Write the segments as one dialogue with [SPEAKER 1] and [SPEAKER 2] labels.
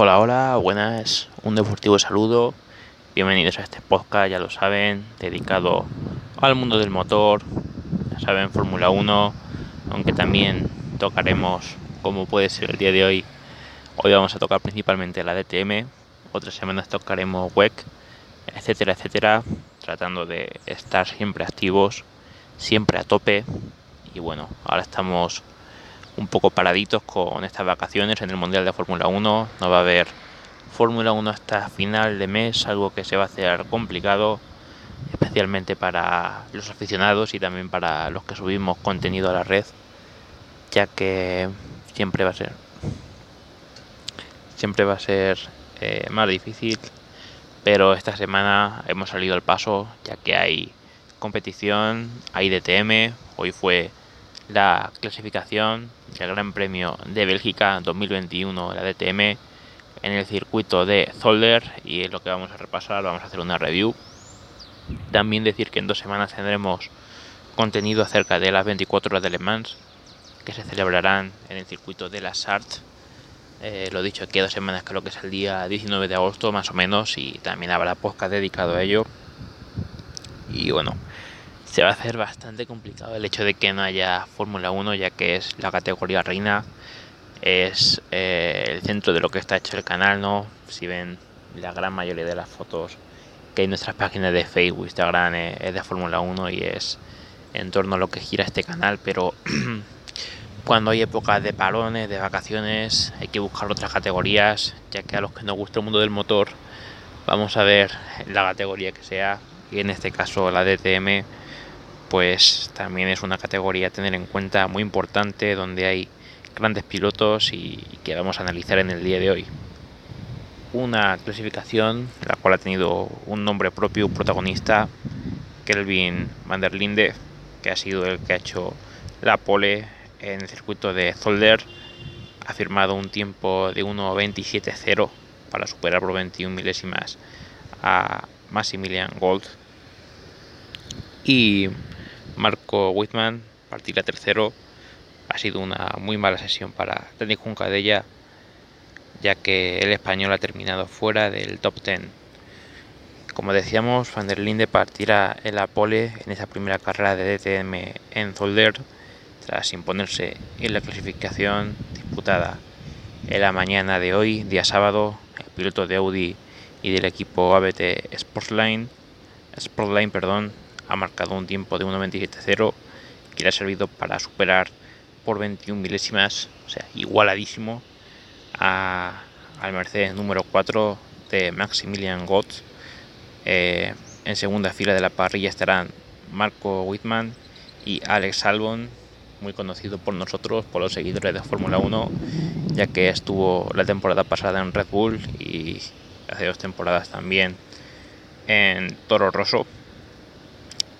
[SPEAKER 1] Hola, hola, buenas, un deportivo saludo. Bienvenidos a este podcast, ya lo saben, dedicado al mundo del motor, ya saben, Fórmula 1, aunque también tocaremos, como puede ser el día de hoy, hoy vamos a tocar principalmente la DTM, otras semanas tocaremos WEC, etcétera, etcétera, tratando de estar siempre activos, siempre a tope. Y bueno, ahora estamos un poco paraditos con estas vacaciones en el Mundial de Fórmula 1. No va a haber Fórmula 1 hasta final de mes, algo que se va a hacer complicado, especialmente para los aficionados y también para los que subimos contenido a la red, ya que siempre va a ser siempre va a ser eh, más difícil, pero esta semana hemos salido al paso, ya que hay competición, hay DTM, hoy fue la clasificación del Gran Premio de Bélgica 2021, la DTM, en el circuito de Zolder y es lo que vamos a repasar, vamos a hacer una review. También decir que en dos semanas tendremos contenido acerca de las 24 horas de Le Mans que se celebrarán en el circuito de la Sarthe. Eh, lo dicho, aquí dos semanas creo que es el día 19 de agosto más o menos y también habrá podcast dedicado a ello. Y bueno, se va a hacer bastante complicado el hecho de que no haya Fórmula 1, ya que es la categoría reina, es eh, el centro de lo que está hecho el canal, ¿no? Si ven la gran mayoría de las fotos que hay en nuestras páginas de Facebook, Instagram, eh, es de Fórmula 1 y es en torno a lo que gira este canal, pero cuando hay épocas de parones, de vacaciones, hay que buscar otras categorías, ya que a los que nos gusta el mundo del motor, vamos a ver la categoría que sea, y en este caso la DTM pues también es una categoría a tener en cuenta muy importante donde hay grandes pilotos y que vamos a analizar en el día de hoy. Una clasificación la cual ha tenido un nombre propio, protagonista, Kelvin van que ha sido el que ha hecho la pole en el circuito de Zolder, ha firmado un tiempo de 1.27.0 para superar por 21 milésimas a Maximilian Gold. Y Marco Whitman, partirá tercero. Ha sido una muy mala sesión para Denis Juncadella, ya que el español ha terminado fuera del top 10. Como decíamos, Van der Linde partirá en la pole en esa primera carrera de DTM en Zolder, tras imponerse en la clasificación disputada en la mañana de hoy, día sábado, el piloto de Audi y del equipo ABT Sportline, Sportline perdón, ha marcado un tiempo de 1.27.0 que le ha servido para superar por 21 milésimas, o sea, igualadísimo a, al Mercedes número 4 de Maximilian Gott. Eh, en segunda fila de la parrilla estarán Marco Whitman y Alex Albon, muy conocido por nosotros, por los seguidores de Fórmula 1, ya que estuvo la temporada pasada en Red Bull y hace dos temporadas también en Toro Rosso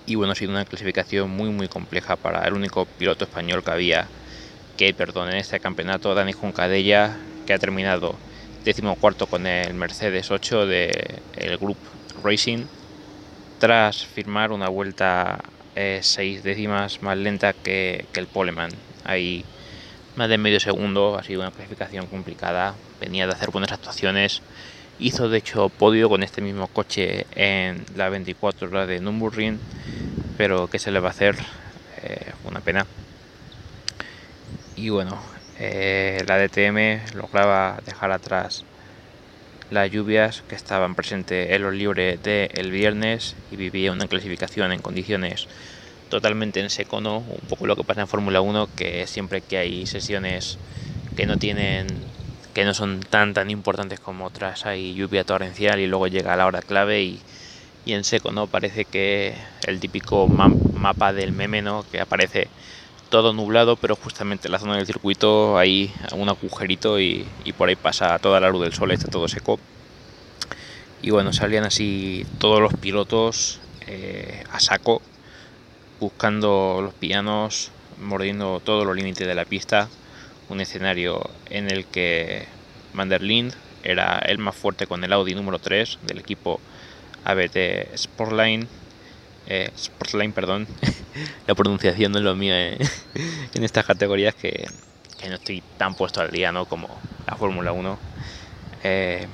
[SPEAKER 1] y bueno, ha sido una clasificación muy muy compleja para el único piloto español que había que perdón en este campeonato, Dani Juncadella, que ha terminado decimocuarto con el Mercedes 8 del el Group Racing, tras firmar una vuelta eh, seis décimas más lenta que, que el Poleman. Ahí más de medio segundo, ha sido una clasificación complicada, venía de hacer buenas actuaciones, hizo de hecho podio con este mismo coche en la 24 horas de Nürburgring pero ¿qué se le va a hacer? Eh, una pena. Y bueno, eh, la DTM lograba dejar atrás las lluvias que estaban presentes en los libres del viernes y vivía una clasificación en condiciones totalmente en seco, ¿no? Un poco lo que pasa en Fórmula 1, que siempre que hay sesiones que no tienen que no son tan tan importantes como otras, hay lluvia torrencial y luego llega la hora clave y y en seco, ¿no? Parece que el típico mapa del meme, ¿no? Que aparece todo nublado, pero justamente en la zona del circuito hay un agujerito y, por ahí pasa toda la luz del sol, está todo seco. Y bueno, salían así todos los pilotos eh, a saco, buscando los pianos, mordiendo todos los límites de la pista. Un escenario en el que Van der era el más fuerte con el Audi número 3 del equipo ABT Sportline, eh, Sportline, perdón, la pronunciación no es lo mío eh, en estas categorías que, no estoy tan puesto al día ¿no? como la Fórmula 1. eh,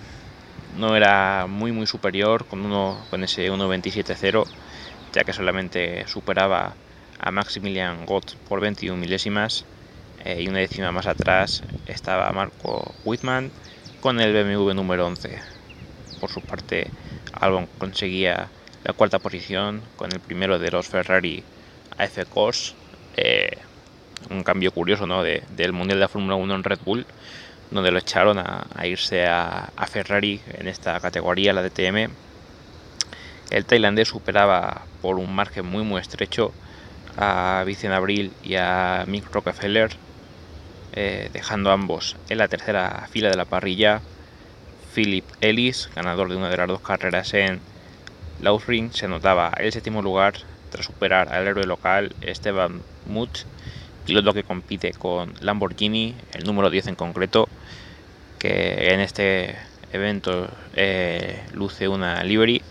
[SPEAKER 1] no era muy muy superior con, uno, con ese 1.27.0, ya que solamente superaba a Maximilian Gott por 21 milésimas eh, y una décima más atrás estaba Marco Whitman con el BMW número 11. Por su parte, Albon conseguía la cuarta posición con el primero de los Ferrari AF Course. Eh, un cambio curioso ¿no? del Mundial de la Fórmula 1 en Red Bull, donde lo echaron a, irse a, Ferrari en esta categoría, la DTM. El tailandés superaba por un margen muy muy estrecho a Vicente Abril y a Mick Rockefeller, eh, dejando ambos en la tercera fila de la parrilla. Philip Ellis, ganador de una de las dos carreras en Laughring, se notaba el séptimo lugar tras superar al héroe local Esteban Much piloto que compite con Lamborghini, el número 10 en concreto, que en este evento eh, luce una livery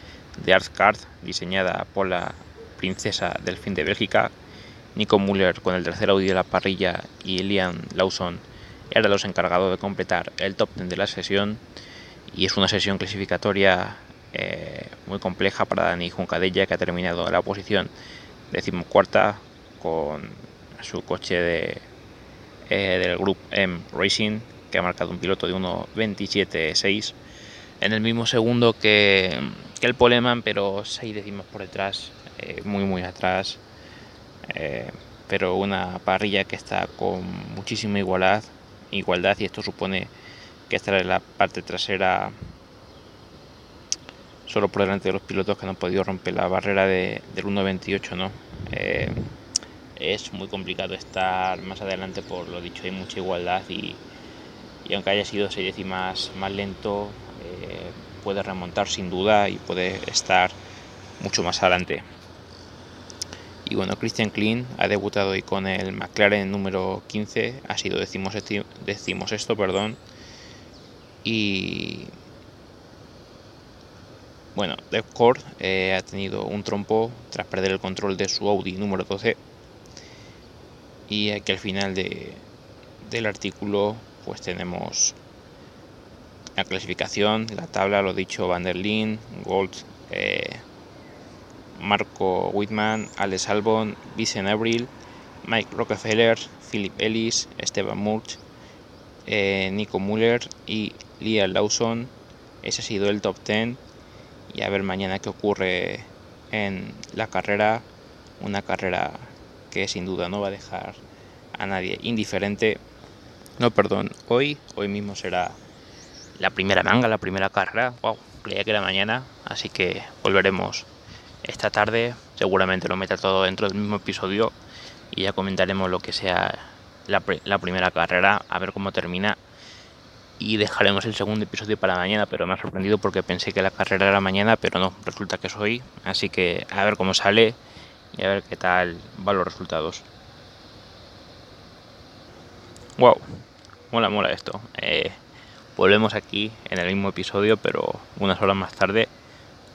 [SPEAKER 1] de Art Card diseñada por la princesa del fin de Bélgica. Nico Müller con el tercer Audi de la parrilla y Liam Lawson eran los encargados de completar el top 10 de la sesión y es una sesión clasificatoria eh, muy compleja para Dani Juncadella que ha terminado la posición decimocuarta con su coche de, eh, del Group M Racing, que ha marcado un piloto de 1.27.6 en el mismo segundo que, el Poleman, pero 6 décimos por detrás, eh, muy muy atrás. Eh, pero una parrilla que está con muchísima igualdad, igualdad y esto supone que estará en la parte trasera solo por delante de los pilotos que no han podido romper la barrera de, del 1.28, ¿no? es muy complicado estar más adelante por lo dicho, hay mucha igualdad y, aunque haya sido seis décimas más lento, eh, puede remontar sin duda y puede estar mucho más adelante. Y bueno, Christian Klein ha debutado hoy con el McLaren número 15, ha sido decimos, decimos esto, perdón. Y bueno, Dev eh, ha tenido un trompo tras perder el control de su Audi número 12 y aquí al final de, del artículo pues tenemos la clasificación, la tabla, lo dicho, Van der Leyen, Gold, eh, Marco Whitman, Alex Albon, Vincent Abril, Mike Rockefeller, Philip Ellis, Esteban Murch, eh, Nico Muller y Liam Lawson. Ese ha sido el top 10 y a ver mañana qué ocurre en la carrera, una carrera que sin duda no va a dejar a nadie indiferente. No, perdón, hoy, hoy mismo será la primera manga, la primera carrera. Wow, creía que era mañana, así que volveremos esta tarde. Seguramente lo meta todo dentro del mismo episodio y ya comentaremos lo que sea la, primera carrera, a ver cómo termina. Y dejaremos el segundo episodio para mañana, pero me ha sorprendido porque pensé que la carrera era mañana, pero no, resulta que es hoy. Así que a ver cómo sale y a ver qué tal van los resultados. Wow, mola, mola esto. Eh, volvemos aquí en el mismo episodio, pero unas horas más tarde,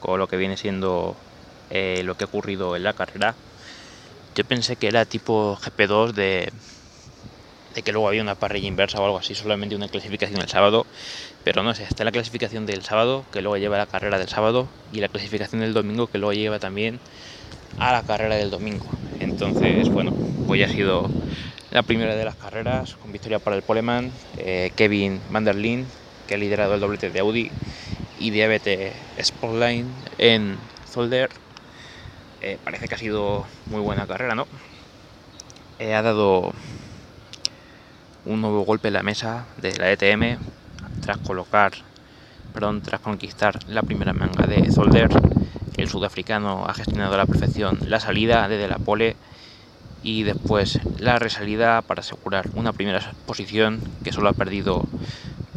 [SPEAKER 1] con lo que viene siendo eh, lo que ha ocurrido en la carrera. Yo pensé que era tipo GP2 de, que luego había una parrilla inversa o algo así, solamente una clasificación el sábado, pero no sé, está la clasificación del sábado, que luego lleva la carrera del sábado, y la clasificación del domingo, que luego lleva también a la carrera del domingo. Entonces, bueno, hoy ha sido la primera de las carreras con victoria para el Poleman, eh, Kevin Van der Leyen, que ha liderado el doblete de Audi y de ABT Sportline en Zolder. Eh, parece que ha sido muy buena carrera, ¿no? Ha dado un nuevo golpe en la mesa de la ETM tras colocar, perdón, tras conquistar la primera manga de Zolder el sudafricano ha gestionado a la perfección la salida desde la pole y después la resalida para asegurar una primera posición que solo ha perdido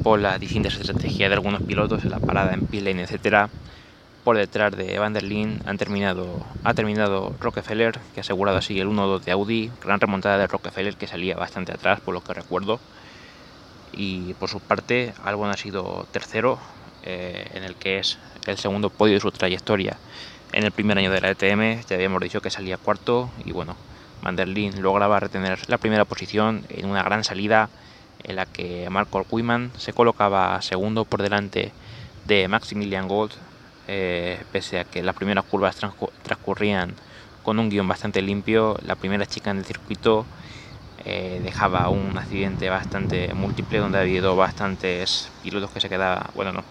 [SPEAKER 1] por la distintas estrategias de algunos pilotos en la parada en pit lane, etcétera. Por detrás de Van der han terminado, ha terminado Rockefeller, que ha asegurado así el 1-2 de Audi. Gran remontada de Rockefeller, que salía bastante atrás, por lo que recuerdo. Y por su parte, Albon ha sido tercero, eh, en el que es el segundo podio de su trayectoria en el primer año de la ETM. Ya habíamos dicho que salía cuarto y bueno, Van der lograba retener la primera posición en una gran salida en la que Marco Wiman se colocaba segundo por delante de Maximilian Gold, eh, pese a que las primeras curvas transcurrían con un guion bastante limpio, la primera chica en el circuito eh, dejaba un accidente bastante múltiple donde ha habido bastantes pilotos que se quedaban, bueno no,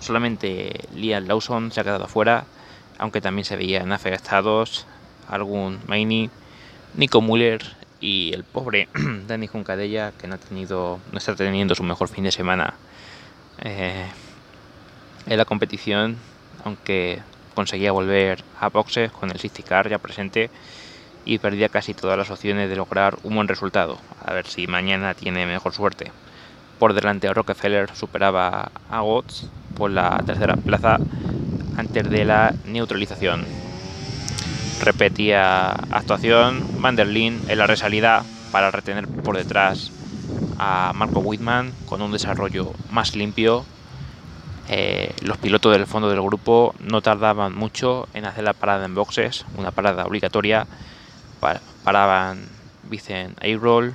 [SPEAKER 1] solamente Liam Lawson se ha quedado fuera, aunque también se veían afectados algún Maini, Nico Muller y el pobre Danny Juncadella que no ha tenido, no está teniendo su mejor fin de semana eh, en la competición, aunque conseguía volver a boxes con el Safety Car ya presente y perdía casi todas las opciones de lograr un buen resultado. A ver si mañana tiene mejor suerte. Por delante Rockefeller superaba a Watts por la tercera plaza antes de la neutralización. Repetía actuación Van der en la resalida para retener por detrás a Marco Whitman con un desarrollo más limpio. Eh, los pilotos del fondo del grupo no tardaban mucho en hacer la parada en boxes, una parada obligatoria paraban Vicen Ayroll,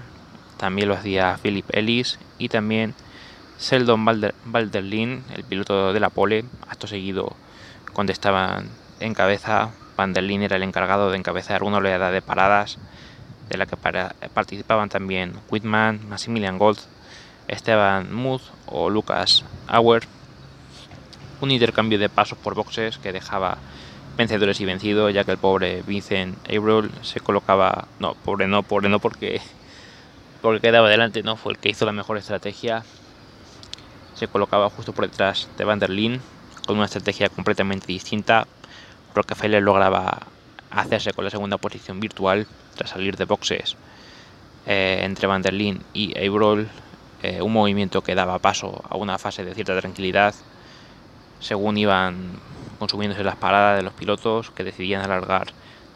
[SPEAKER 1] también lo hacía Philip Ellis y también Seldon Valderlin, el piloto de la pole. Acto seguido contestaban en cabeza. Vanderlin era el encargado de encabezar una oleada de paradas de la que participaban también Whitman, Maximilian Gold, Esteban Muth o Lucas Auer. Un intercambio de pasos por boxes que dejaba vencedores y vencidos, ya que el pobre Vincent Averill se colocaba, no, pobre no, pobre no porque porque quedaba delante, no, fue el que hizo la mejor estrategia. Se colocaba justo por detrás de Van der con una estrategia completamente distinta. Rockefeller lograba hacerse con la segunda posición virtual tras salir de boxes eh, entre Van der y Averill, eh, un movimiento que daba paso a una fase de cierta tranquilidad según iban consumiéndose las paradas de los pilotos que decidían alargar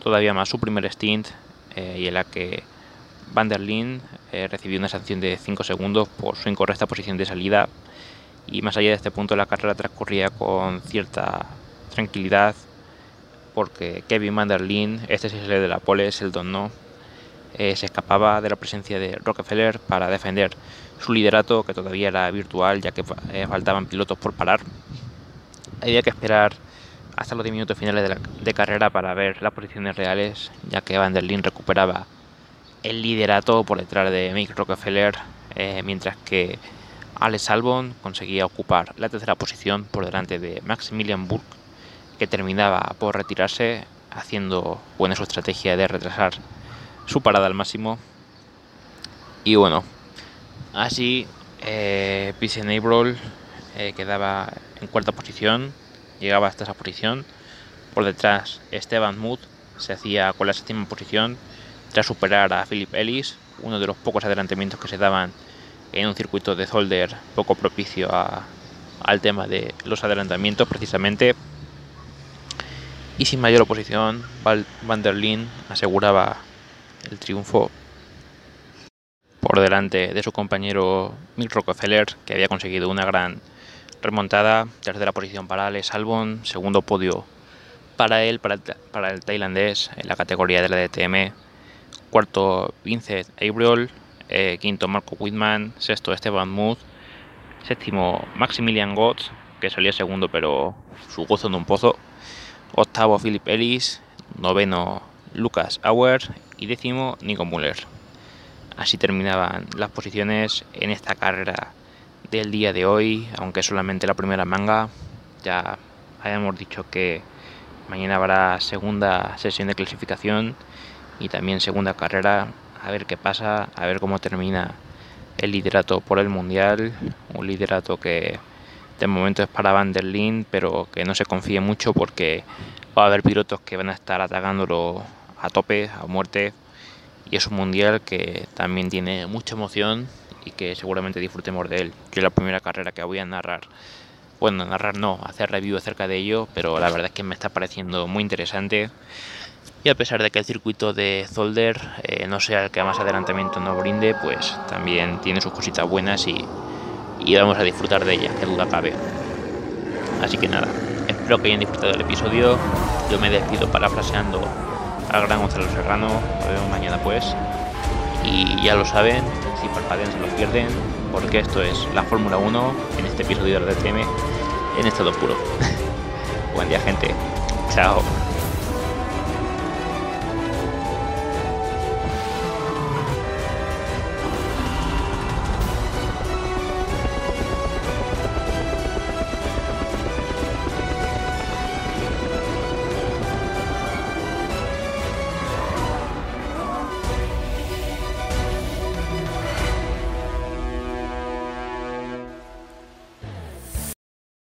[SPEAKER 1] todavía más su primer stint eh, y en la que Van der eh, recibió una sanción de 5 segundos por su incorrecta posición de salida. Y más allá de este punto la carrera transcurría con cierta tranquilidad porque Kevin Van der este es el de la pole, Seldon no, eh, se escapaba de la presencia de Rockefeller para defender su liderato que todavía era virtual ya que faltaban pilotos por parar había que esperar hasta los 10 minutos finales de, carrera para ver las posiciones reales, ya que Van der Linde recuperaba el liderato por detrás de Mick Rockefeller, eh, mientras que Alex Albon conseguía ocupar la tercera posición por delante de Maximilian Burke, que terminaba por retirarse, haciendo buena su estrategia de retrasar su parada al máximo. Y bueno, así eh, Pisen eh, quedaba en cuarta posición, llegaba hasta esa posición. Por detrás, Esteban Mood se hacía con la séptima posición tras superar a Philip Ellis, uno de los pocos adelantamientos que se daban en un circuito de Zolder poco propicio al tema de los adelantamientos precisamente. Y sin mayor oposición, Van der aseguraba el triunfo por delante de su compañero Mick Rockefeller, que había conseguido una gran remontada, tercera posición para Alex Albon, segundo podio para él, para el, tailandés en la categoría de la DTM, cuarto Vincent Abriol, eh, quinto Marco Whitman, sexto Esteban Muth, séptimo Maximilian Gotts, que salía segundo pero su gozo en un pozo, octavo Philip Ellis, noveno Lucas Auer y décimo Nico Muller. Así terminaban las posiciones en esta carrera del día de hoy, aunque solamente la primera manga. Ya habíamos dicho que mañana habrá segunda sesión de clasificación y también segunda carrera. A ver qué pasa, a ver cómo termina el liderato por el mundial. Un liderato que de momento es para Van der Linde, pero que no se confíe mucho porque va a haber pilotos que van a estar atacándolo a tope, a muerte. Y es un mundial que también tiene mucha emoción y que seguramente disfrutemos de él. Yo la primera carrera que voy a narrar, bueno, narrar no, hacer review acerca de ello, pero la verdad es que me está pareciendo muy interesante. Y a pesar de que el circuito de Zolder eh, no sea el que más adelantamiento nos brinde, pues también tiene sus cositas buenas y, y vamos a disfrutar de ellas, que duda cabe. Así que nada, espero que hayan disfrutado del episodio. Yo me despido parafraseando al gran Gonzalo Serrano. Nos vemos mañana pues. Y ya lo saben, si parpadean se lo pierden. porque esto es la Fórmula 1 en este episodio de DTM en estado puro. Buen día gente. Chao.